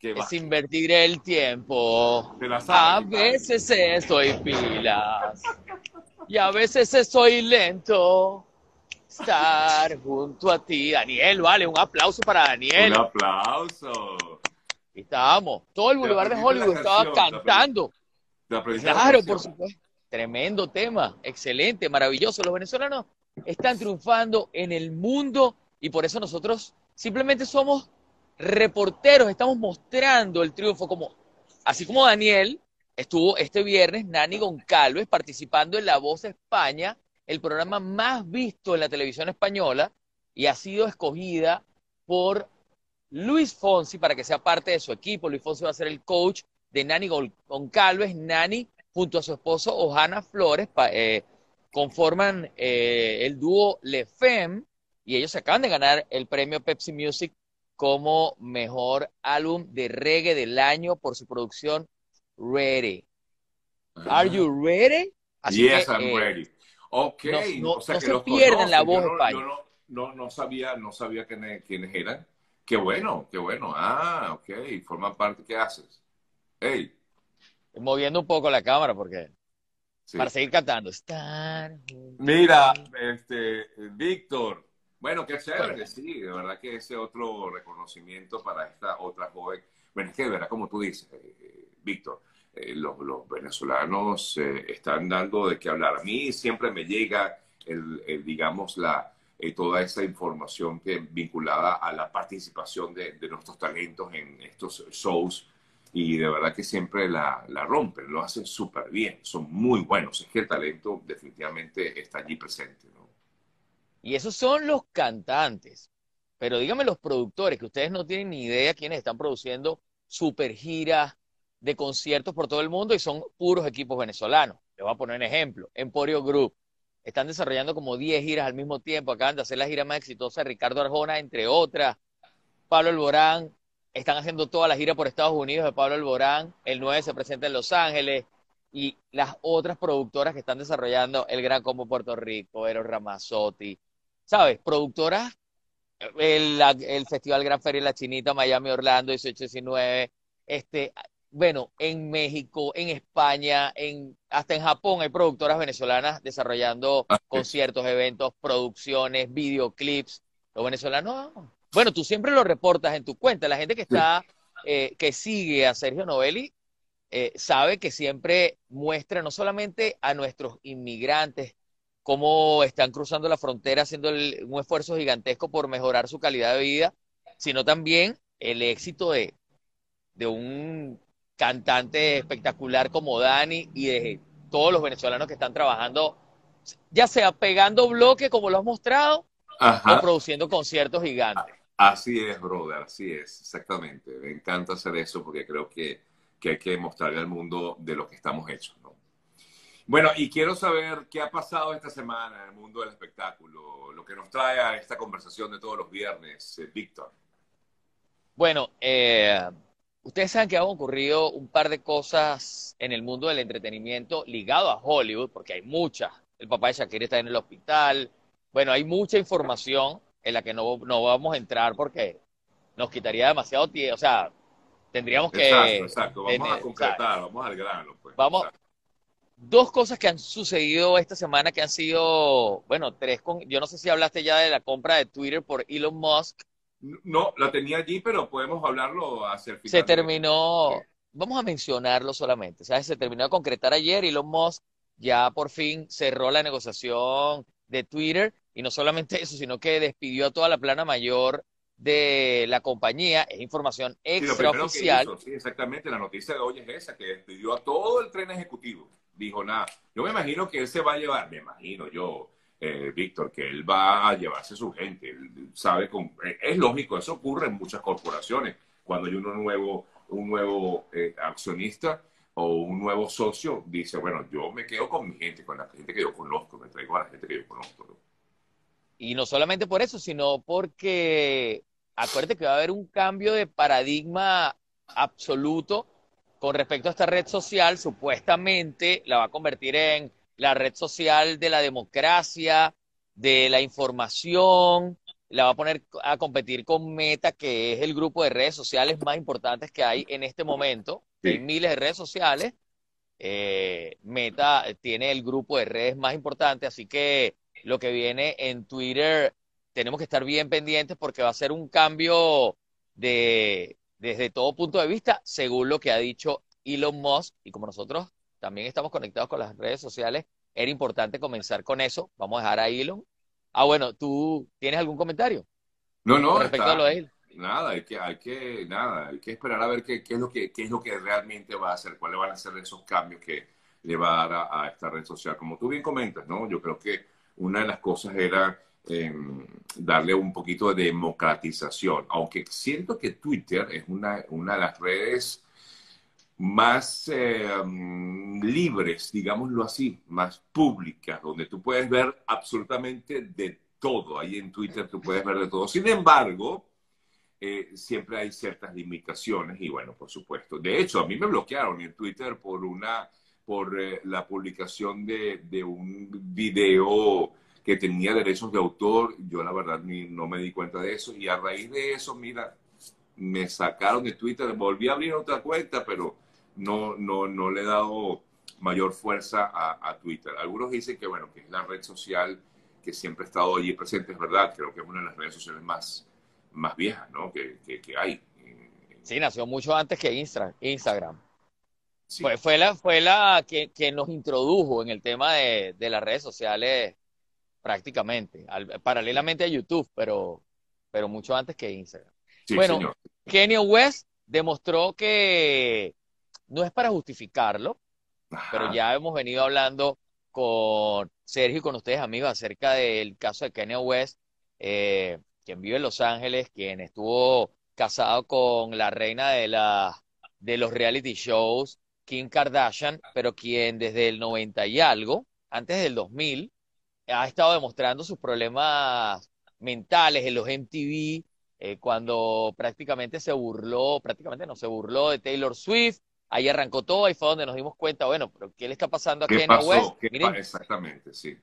es invertir el tiempo. a veces estoy pilas y a veces estoy lento. Estar junto a ti, Daniel, vale, un aplauso para Daniel. Un aplauso. estábamos, todo el Boulevard de Hollywood estaba cantando. Claro, por supuesto. Tremendo tema, excelente, maravilloso. Los venezolanos están triunfando en el mundo y por eso nosotros simplemente somos reporteros, estamos mostrando el triunfo como, así como Daniel estuvo este viernes, Nani Goncalves, participando en La Voz España, el programa más visto en la televisión española, y ha sido escogida por Luis Fonsi para que sea parte de su equipo. Luis Fonsi va a ser el coach de Nani Goncalves. Nani, junto a su esposo Ojana Flores, eh, conforman eh, el dúo Le Femme, y ellos acaban de ganar el premio Pepsi Music como mejor álbum de reggae del año por su producción Ready. Are you ready? yes, I'm eh, ready. Ok, no, o sea que se pierden la voz yo no, no, no, sabía, no sabía quiénes, quiénes, eran. Qué bueno, qué bueno. Ah, ok, forman parte. ¿Qué haces? Hey. Moviendo un poco la cámara porque para seguir cantando. Mira, este, Víctor, bueno, qué chévere, sí, de verdad que ese otro reconocimiento para esta otra joven. Bueno, es que de verdad, como tú dices, eh, Víctor, eh, los, venezolanos eh, están dando de qué hablar. A mí siempre me llega, el, digamos, la, toda esa información que vinculada a la participación de, de, nuestros talentos en estos shows y de verdad que siempre la, la rompen, lo hacen súper bien, son muy buenos. Es que el talento definitivamente está allí presente. Y esos son los cantantes. Pero díganme los productores, que ustedes no tienen ni idea quiénes están produciendo super giras de conciertos por todo el mundo y son puros equipos venezolanos. Les voy a poner un ejemplo. Emporio Group. Están desarrollando como 10 giras al mismo tiempo. Acaban de hacer la gira más exitosa de Ricardo Arjona, entre otras. Pablo Alborán. Están haciendo toda la gira por Estados Unidos de Pablo Alborán. El 9 se presenta en Los Ángeles. Y las otras productoras que están desarrollando el Gran Combo Puerto Rico, Eros Ramazzotti, ¿sabes? Productoras, el, el Festival Gran Feria La Chinita, Miami, Orlando, 18-19, este, bueno, en México, en España, en, hasta en Japón hay productoras venezolanas desarrollando ah, conciertos, eventos, producciones, videoclips. Los venezolanos, bueno, tú siempre lo reportas en tu cuenta. La gente que está, eh, que sigue a Sergio Novelli, eh, sabe que siempre muestra no solamente a nuestros inmigrantes, cómo están cruzando la frontera haciendo un esfuerzo gigantesco por mejorar su calidad de vida, sino también el éxito de, de un cantante espectacular como Dani y de todos los venezolanos que están trabajando, ya sea pegando bloque como lo has mostrado, o produciendo conciertos gigantes. Así es, brother, así es, exactamente. Me encanta hacer eso porque creo que, que hay que mostrarle al mundo de lo que estamos hechos. Bueno, y quiero saber qué ha pasado esta semana en el mundo del espectáculo, lo que nos trae a esta conversación de todos los viernes, eh, Víctor. Bueno, eh, ustedes saben que han ocurrido un par de cosas en el mundo del entretenimiento ligado a Hollywood, porque hay muchas. El papá de Shakira está en el hospital. Bueno, hay mucha información en la que no, no vamos a entrar porque nos quitaría demasiado tiempo. O sea, tendríamos que. Exacto, exacto. Vamos a concretar, vamos al grano. Pues. Vamos, dos cosas que han sucedido esta semana que han sido, bueno, tres con, yo no sé si hablaste ya de la compra de Twitter por Elon Musk. No, la tenía allí, pero podemos hablarlo hacia el final. Se terminó, vamos a mencionarlo solamente, ¿sabes? Se terminó de concretar ayer, Elon Musk ya por fin cerró la negociación de Twitter y no solamente eso, sino que despidió a toda la plana mayor de la compañía, es información extraoficial. Sí, exactamente, la noticia de hoy es esa, que despidió a todo el tren ejecutivo dijo nada. Yo me imagino que él se va a llevar, me imagino yo, eh, Víctor, que él va a llevarse su gente. Sabe, con, eh, es lógico, eso ocurre en muchas corporaciones. Cuando hay uno nuevo, un nuevo eh, accionista o un nuevo socio, dice, bueno, yo me quedo con mi gente, con la gente que yo conozco, me traigo a la gente que yo conozco. Y no solamente por eso, sino porque acuérdate que va a haber un cambio de paradigma absoluto con respecto a esta red social, supuestamente la va a convertir en la red social de la democracia, de la información, la va a poner a competir con Meta, que es el grupo de redes sociales más importantes que hay en este momento. Hay miles de redes sociales. Eh, Meta tiene el grupo de redes más importante, así que lo que viene en Twitter tenemos que estar bien pendientes porque va a ser un cambio de, desde todo punto de vista, según lo que ha dicho Elon Musk, y como nosotros también estamos conectados con las redes sociales, era importante comenzar con eso. Vamos a dejar a Elon. Ah, bueno, ¿tú tienes algún comentario? No, no, respecto a lo de él. Nada, hay que, hay que, nada, hay que esperar a ver qué, qué, es lo que, qué es lo que realmente va a hacer, cuáles van a ser esos cambios que le va a dar a, esta red social. Como tú bien comentas, ¿no? Yo creo que una de las cosas era em, darle un poquito de democratización, aunque siento que Twitter es una, una de las redes más eh, libres, digámoslo así, más públicas, donde tú puedes ver absolutamente de todo. Ahí en Twitter tú puedes ver de todo. Sin embargo, eh, siempre hay ciertas limitaciones y bueno, por supuesto. De hecho, a mí me bloquearon en Twitter por una por eh, la publicación de, de, un video que tenía derechos de autor. Yo la verdad ni, no me di cuenta de eso y a raíz de eso, mira, me sacaron de Twitter, volví a abrir otra cuenta, pero no, no, no le he dado mayor fuerza a, Twitter. Algunos dicen que, bueno, que es la red social que siempre ha estado allí presente, es verdad, creo que es una de las redes sociales más, más viejas, ¿no? Que, que, hay. Sí, nació mucho antes que Instagram. Fue, fue, la, fue la que, que, nos introdujo en el tema de, de las redes sociales prácticamente, paralelamente a YouTube, pero, pero mucho antes que Instagram. bueno, West demostró que no es para justificarlo, pero ya hemos venido hablando con Sergio y con ustedes, amigos, acerca del caso de Kanye West, eh, quien vive en Los Ángeles, quien estuvo casado con la reina de, la, de los reality shows, Kim Kardashian, pero quien desde el 90 y algo, antes del 2000, ha estado demostrando sus problemas mentales en los MTV, eh, cuando prácticamente se burló, prácticamente no se burló de Taylor Swift, ahí arrancó todo, ahí fue donde nos dimos cuenta, bueno, pero ¿qué le está pasando a Kanye West? Miren, exactamente, sí.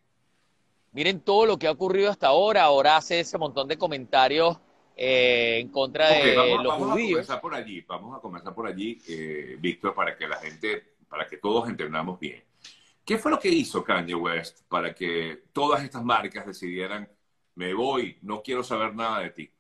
Miren todo lo que ha ocurrido hasta ahora, ahora hace ese montón de comentarios eh, en contra de los vamos judíos. A comenzar por allí, vamos a comenzar por allí, eh, Víctor, para que la gente, para que todos entendamos bien. ¿Qué fue lo que hizo Kanye West para que todas estas marcas decidieran, me voy, no quiero saber nada de ti?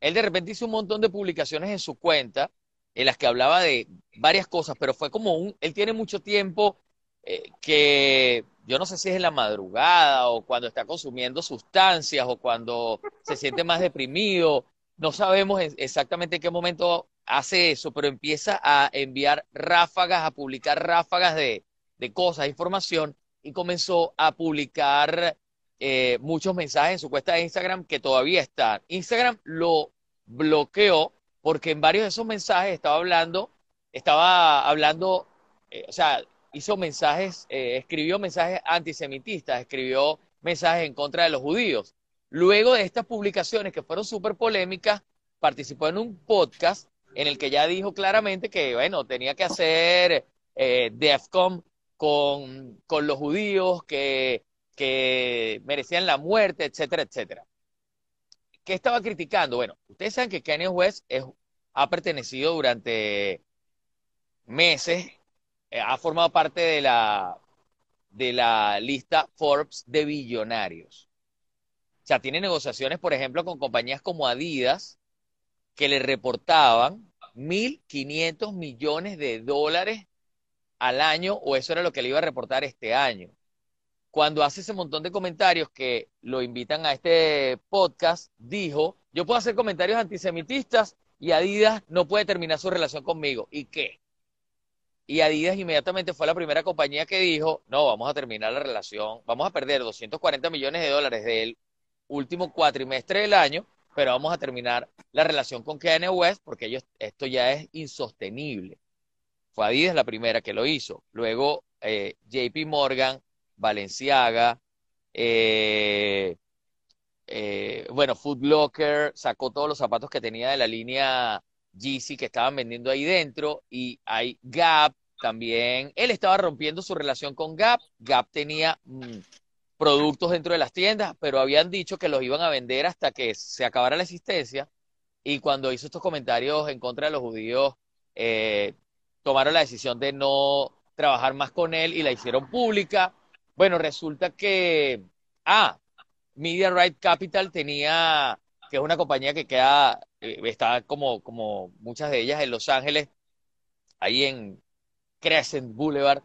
Él de repente hizo un montón de publicaciones en su cuenta en las que hablaba de varias cosas, pero fue como un, él tiene mucho tiempo eh, que yo no sé si es en la madrugada o cuando está consumiendo sustancias o cuando se siente más deprimido, no sabemos exactamente en qué momento hace eso, pero empieza a enviar ráfagas, a publicar ráfagas de, de cosas, información, y comenzó a publicar eh, muchos mensajes en su cuenta de Instagram que todavía están. Instagram lo bloqueó porque en varios de esos mensajes estaba hablando, estaba hablando, eh, o sea, hizo mensajes, eh, escribió mensajes antisemitistas, escribió mensajes en contra de los judíos. Luego de estas publicaciones que fueron súper polémicas, participó en un podcast en el que ya dijo claramente que, bueno, tenía que hacer eh, DEFCON con, con los judíos, que, que merecían la muerte, etcétera, etcétera. ¿Qué estaba criticando? Bueno, ustedes saben que Kanye West ha pertenecido durante meses, eh, ha formado parte de la, de la lista Forbes de billonarios. O sea, tiene negociaciones, por ejemplo, con compañías como Adidas, que le reportaban 1.500 millones de dólares al año, o eso era lo que le iba a reportar este año cuando hace ese montón de comentarios que lo invitan a este podcast, dijo, yo puedo hacer comentarios antisemitistas y Adidas no puede terminar su relación conmigo. ¿Y qué? Y Adidas inmediatamente fue la primera compañía que dijo, no, vamos a terminar la relación, vamos a perder 240 millones de dólares del último cuatrimestre del año, pero vamos a terminar la relación con Kanye West porque ellos, esto ya es insostenible. Fue Adidas la primera que lo hizo. Luego eh, JP Morgan Valenciaga, eh, eh, bueno, Food Locker sacó todos los zapatos que tenía de la línea Yeezy que estaban vendiendo ahí dentro y hay Gap también. Él estaba rompiendo su relación con Gap. Gap tenía mm, productos dentro de las tiendas, pero habían dicho que los iban a vender hasta que se acabara la existencia. Y cuando hizo estos comentarios en contra de los judíos, eh, tomaron la decisión de no trabajar más con él y la hicieron pública. Bueno, resulta que, ah, Media Right Capital tenía, que es una compañía que queda, eh, está como, como muchas de ellas en Los Ángeles, ahí en Crescent Boulevard,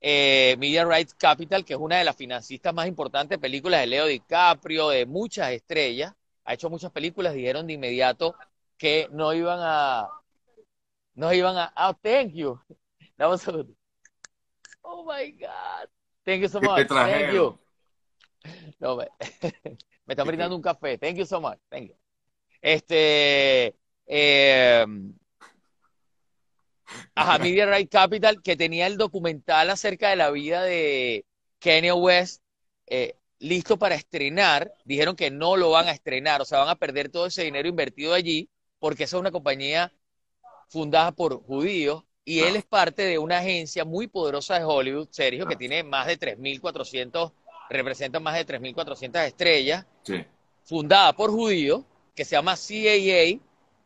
eh, Media Rights Capital, que es una de las financistas más importantes películas de Leo DiCaprio, de muchas estrellas, ha hecho muchas películas, dijeron de inmediato que no iban a, no iban a, oh, thank you. Oh my God. Thank you so much. Thank you. No, me, me están brindando un café. Thank you so much. Thank you. Este, eh, Ajá, Media Right Capital, que tenía el documental acerca de la vida de Kanye West eh, listo para estrenar. Dijeron que no lo van a estrenar, o sea, van a perder todo ese dinero invertido allí, porque esa es una compañía fundada por judíos y él es parte de una agencia muy poderosa de Hollywood, Sergio, que tiene más de 3.400, representa más de 3.400 estrellas, fundada por judíos, que se llama CAA,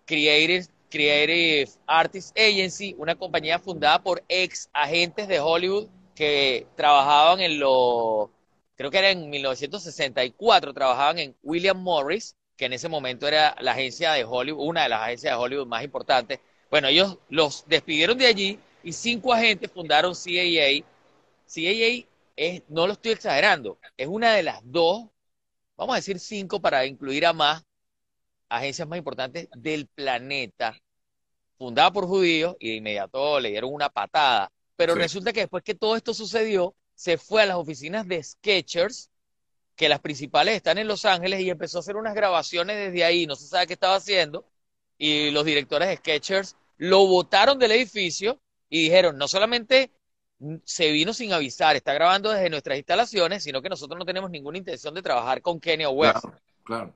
Creative Creative Artists Agency, una compañía fundada por ex agentes de Hollywood que trabajaban en los, creo que era en 1964, trabajaban en William Morris, que en ese momento era la agencia de Hollywood, una de las agencias de Hollywood más importantes. Bueno, ellos los despidieron de allí y cinco agentes fundaron CAA. CAA es, no lo estoy exagerando, es una de las dos, vamos a decir cinco para incluir a más agencias más importantes del planeta, fundada por judíos, y de inmediato le dieron una patada. Pero resulta que después que todo esto sucedió, se fue a las oficinas de Sketchers, que las principales están en Los Ángeles, y empezó a hacer unas grabaciones desde ahí, no se sabe qué estaba haciendo, y los directores de Sketchers lo botaron del edificio y dijeron, no solamente se vino sin avisar, está grabando desde nuestras instalaciones, sino que nosotros no tenemos ninguna intención de trabajar con Kenia West. claro.